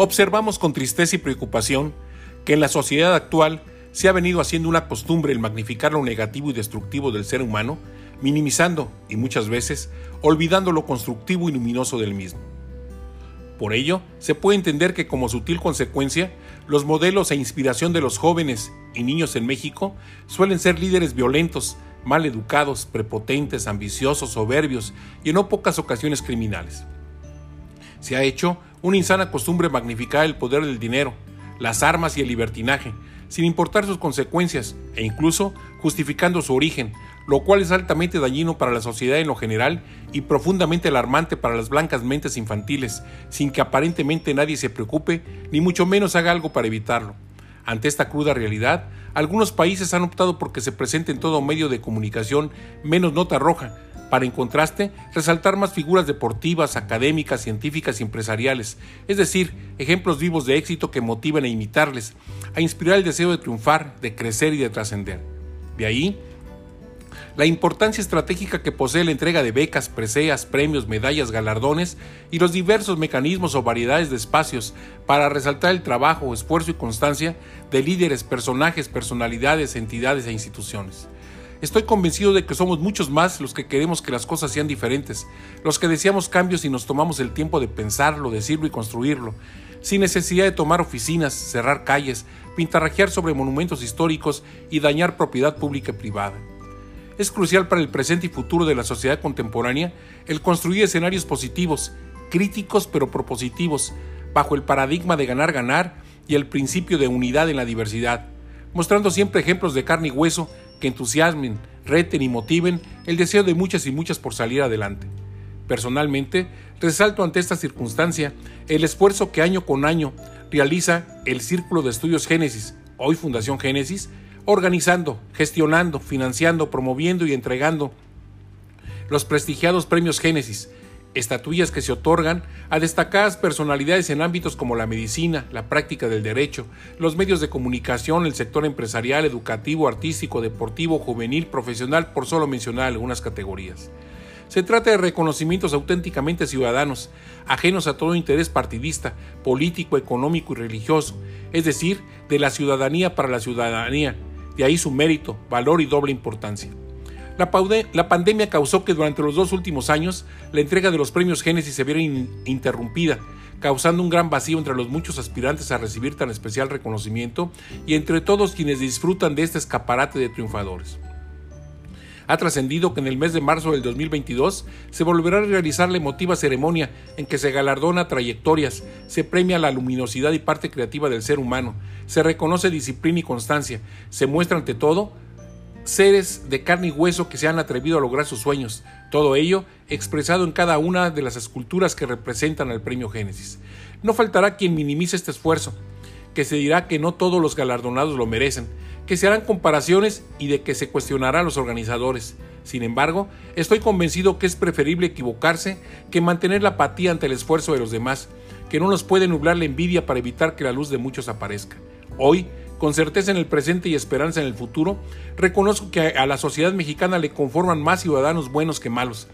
Observamos con tristeza y preocupación que en la sociedad actual se ha venido haciendo una costumbre el magnificar lo negativo y destructivo del ser humano, minimizando, y muchas veces, olvidando lo constructivo y luminoso del mismo. Por ello, se puede entender que como sutil consecuencia, los modelos e inspiración de los jóvenes y niños en México suelen ser líderes violentos, mal educados, prepotentes, ambiciosos, soberbios y en no pocas ocasiones criminales. Se ha hecho una insana costumbre magnificar el poder del dinero, las armas y el libertinaje, sin importar sus consecuencias e incluso justificando su origen, lo cual es altamente dañino para la sociedad en lo general y profundamente alarmante para las blancas mentes infantiles, sin que aparentemente nadie se preocupe ni mucho menos haga algo para evitarlo. Ante esta cruda realidad, algunos países han optado por que se presente en todo medio de comunicación menos nota roja, para en contraste resaltar más figuras deportivas, académicas, científicas y empresariales, es decir, ejemplos vivos de éxito que motivan a imitarles, a inspirar el deseo de triunfar, de crecer y de trascender. De ahí la importancia estratégica que posee la entrega de becas, preseas, premios, medallas, galardones y los diversos mecanismos o variedades de espacios para resaltar el trabajo, esfuerzo y constancia de líderes, personajes, personalidades, entidades e instituciones. Estoy convencido de que somos muchos más los que queremos que las cosas sean diferentes, los que deseamos cambios y nos tomamos el tiempo de pensarlo, decirlo y construirlo, sin necesidad de tomar oficinas, cerrar calles, pintarrajear sobre monumentos históricos y dañar propiedad pública y privada. Es crucial para el presente y futuro de la sociedad contemporánea el construir escenarios positivos, críticos pero propositivos, bajo el paradigma de ganar-ganar y el principio de unidad en la diversidad, mostrando siempre ejemplos de carne y hueso que entusiasmen, reten y motiven el deseo de muchas y muchas por salir adelante. Personalmente, resalto ante esta circunstancia el esfuerzo que año con año realiza el Círculo de Estudios Génesis, hoy Fundación Génesis, organizando, gestionando, financiando, promoviendo y entregando los prestigiados premios Génesis, estatuillas que se otorgan a destacadas personalidades en ámbitos como la medicina, la práctica del derecho, los medios de comunicación, el sector empresarial, educativo, artístico, deportivo, juvenil, profesional, por solo mencionar algunas categorías. Se trata de reconocimientos auténticamente ciudadanos, ajenos a todo interés partidista, político, económico y religioso, es decir, de la ciudadanía para la ciudadanía, de ahí su mérito, valor y doble importancia. La, pandemia causó que durante los dos últimos años la entrega de los premios Génesis se viera interrumpida, causando un gran vacío entre los muchos aspirantes a recibir tan especial reconocimiento y entre todos quienes disfrutan de este escaparate de triunfadores. Ha trascendido que en el mes de marzo del 2022 se volverá a realizar la emotiva ceremonia en que se galardona trayectorias, se premia la luminosidad y parte creativa del ser humano, se reconoce disciplina y constancia, se muestra ante todo seres de carne y hueso que se han atrevido a lograr sus sueños, todo ello expresado en cada una de las esculturas que representan al premio Génesis. No faltará quien minimice este esfuerzo, que se dirá que no todos los galardonados lo merecen, que se harán comparaciones y de que se cuestionará a los organizadores. Sin embargo, estoy convencido que es preferible equivocarse que mantener la apatía ante el esfuerzo de los demás, que no nos puede nublar la envidia para evitar que la luz de muchos aparezca. Hoy, con certeza en el presente y esperanza en el futuro, reconozco que a la sociedad mexicana le conforman más ciudadanos buenos que malos,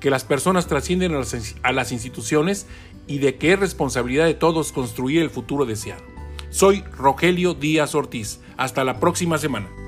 que las personas trascienden a las instituciones y de que es responsabilidad de todos construir el futuro deseado. Soy Rogelio Díaz Ortiz. Hasta la próxima semana.